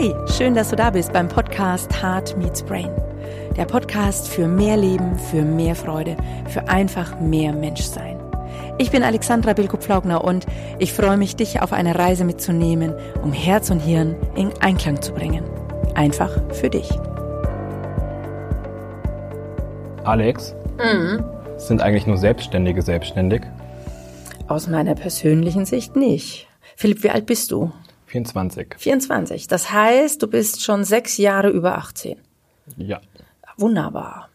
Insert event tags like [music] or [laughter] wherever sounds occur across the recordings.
Hey, schön, dass du da bist beim Podcast Heart Meets Brain. Der Podcast für mehr Leben, für mehr Freude, für einfach mehr Menschsein. Ich bin Alexandra Bilko-Pflaugner und ich freue mich, dich auf eine Reise mitzunehmen, um Herz und Hirn in Einklang zu bringen. Einfach für dich. Alex, Mhm. sind eigentlich nur Selbstständige selbstständig? Aus meiner persönlichen Sicht nicht. Philipp, wie alt bist du? 24. 24. Das heißt, du bist schon sechs Jahre über 18. Ja. Wunderbar.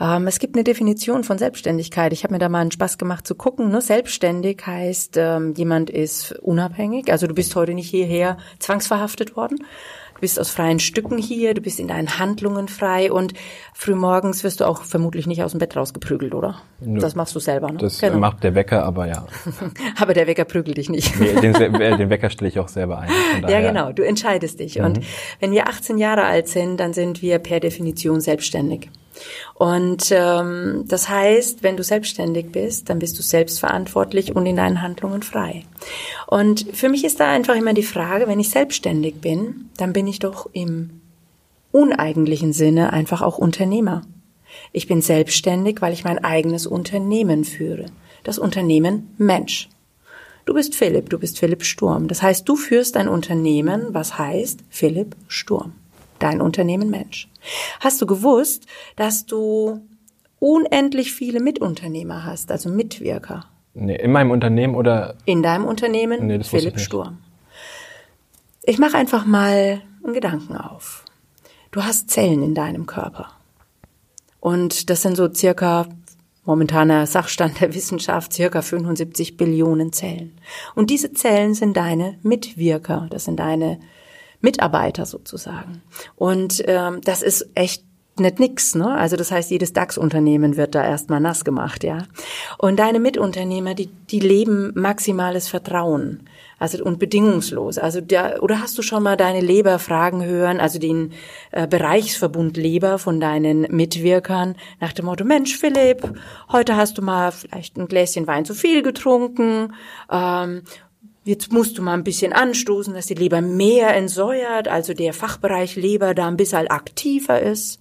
Ähm, es gibt eine Definition von Selbstständigkeit. Ich habe mir da mal einen Spaß gemacht zu gucken. Ne? Selbstständig heißt, ähm, jemand ist unabhängig. Also du bist heute nicht hierher zwangsverhaftet worden. Du bist aus freien Stücken hier, du bist in deinen Handlungen frei und frühmorgens wirst du auch vermutlich nicht aus dem Bett rausgeprügelt, oder? Nö. Das machst du selber, ne? Das Genau. macht der Wecker, aber ja. [laughs] Aber der Wecker prügelt dich nicht. Nee, Den, äh, den Wecker stelle ich auch selber ein. Ja, genau, du entscheidest dich. Und wenn wir 18 Jahre alt sind, dann sind wir per Definition selbstständig. Und ähm, das heißt, wenn du selbstständig bist, dann bist du selbstverantwortlich und in deinen Handlungen frei. Und für mich ist da einfach immer die Frage, wenn ich selbstständig bin, dann bin ich doch im uneigentlichen Sinne einfach auch Unternehmer. Ich bin selbstständig, weil ich mein eigenes Unternehmen führe. Das Unternehmen Mensch. Du bist Philipp, du bist Philipp Sturm. Das heißt, du führst ein Unternehmen, was heißt Philipp Sturm. Dein Unternehmen Mensch. Hast du gewusst, dass du unendlich viele Mitunternehmer hast, also Mitwirker Nee, in meinem Unternehmen oder in deinem Unternehmen Nee, das Philipp ich. Sturm. Ich mache einfach mal einen Gedanken auf. Du hast Zellen in deinem Körper. Und das sind so circa momentaner Sachstand der Wissenschaft circa 75 Billionen Zellen. Und diese Zellen sind deine Mitwirker, das sind deine Mitarbeiter sozusagen. Und ähm, das ist echt nicht nix, ne? Also das heißt, jedes DAX-Unternehmen wird da erstmal nass gemacht, ja. Und deine Mitunternehmer, die, die leben maximales Vertrauen. Also und bedingungslos. Also der, oder hast du schon mal deine Leber fragen hören, also den äh, Bereichsverbund Leber von deinen Mitwirkern nach dem Motto: Mensch, Philipp, heute hast du mal vielleicht ein Gläschen Wein zu viel getrunken. Ähm, Jetzt musst du mal ein bisschen anstoßen, dass die Leber mehr entsäuert, also der Fachbereich Leber da ein bisschen aktiver ist.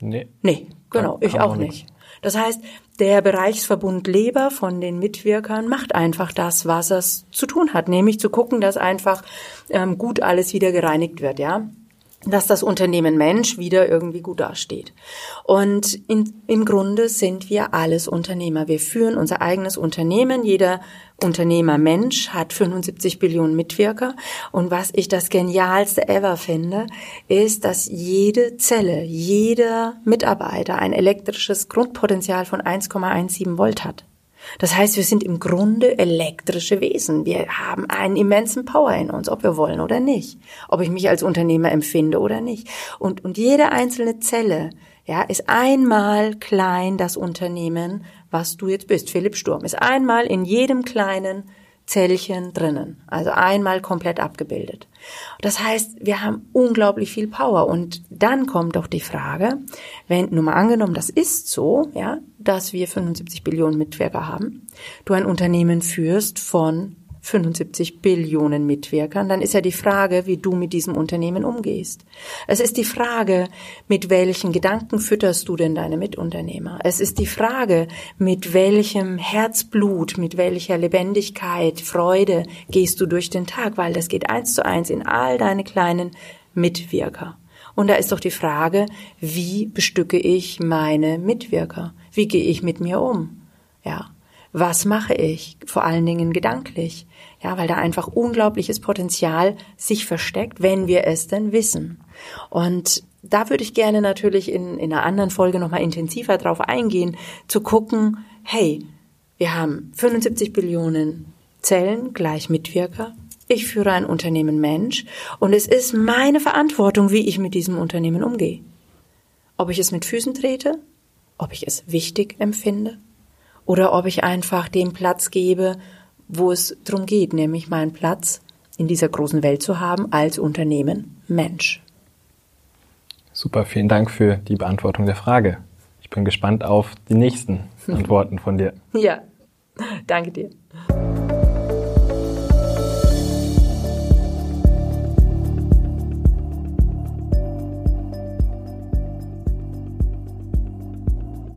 nee. Nee, genau, ich auch nicht. Das heißt, der Bereichsverbund Leber von den Mitwirkern macht einfach das, was es zu tun hat, nämlich zu gucken, dass einfach ähm, gut alles wieder gereinigt wird, ja dass das Unternehmen Mensch wieder irgendwie gut dasteht. Und in, im Grunde sind wir alles Unternehmer. Wir führen unser eigenes Unternehmen. Jeder Unternehmer Mensch hat 75 Billionen Mitwirker. Und was ich das genialste ever finde, ist, dass jede Zelle, jeder Mitarbeiter ein elektrisches Grundpotenzial von 1,17 Volt hat. Das heißt, wir sind im Grunde elektrische Wesen. Wir haben einen immensen Power in uns, ob wir wollen oder nicht. Ob ich mich als Unternehmer empfinde oder nicht. Und, und jede einzelne Zelle, ja, ist einmal klein das Unternehmen, was du jetzt bist. Philipp Sturm ist einmal in jedem kleinen Zellchen drinnen. Also einmal komplett abgebildet. Das heißt, wir haben unglaublich viel Power. Und dann kommt doch die Frage, wenn, nur mal angenommen, das ist so, ja, dass wir 75 Billionen Mitwirker haben, du ein Unternehmen führst von 75 Billionen Mitwirkern, dann ist ja die Frage, wie du mit diesem Unternehmen umgehst. Es ist die Frage, mit welchen Gedanken fütterst du denn deine Mitunternehmer? Es ist die Frage, mit welchem Herzblut, mit welcher Lebendigkeit, Freude gehst du durch den Tag, weil das geht eins zu eins in all deine kleinen Mitwirker. Und da ist doch die Frage, wie bestücke ich meine Mitwirker? Wie gehe ich mit mir um? Ja. Was mache ich? Vor allen Dingen gedanklich. Ja, weil da einfach unglaubliches Potenzial sich versteckt, wenn wir es denn wissen. Und da würde ich gerne natürlich in, in einer anderen Folge nochmal intensiver drauf eingehen, zu gucken, hey, wir haben 75 Billionen Zellen gleich Mitwirker. Ich führe ein Unternehmen Mensch und es ist meine Verantwortung, wie ich mit diesem Unternehmen umgehe. Ob ich es mit Füßen trete, ob ich es wichtig empfinde oder ob ich einfach dem Platz gebe, wo es drum geht, nämlich meinen Platz in dieser großen Welt zu haben als Unternehmen Mensch. Super, vielen Dank für die Beantwortung der Frage. Ich bin gespannt auf die nächsten [laughs] Antworten von dir. Ja, danke dir.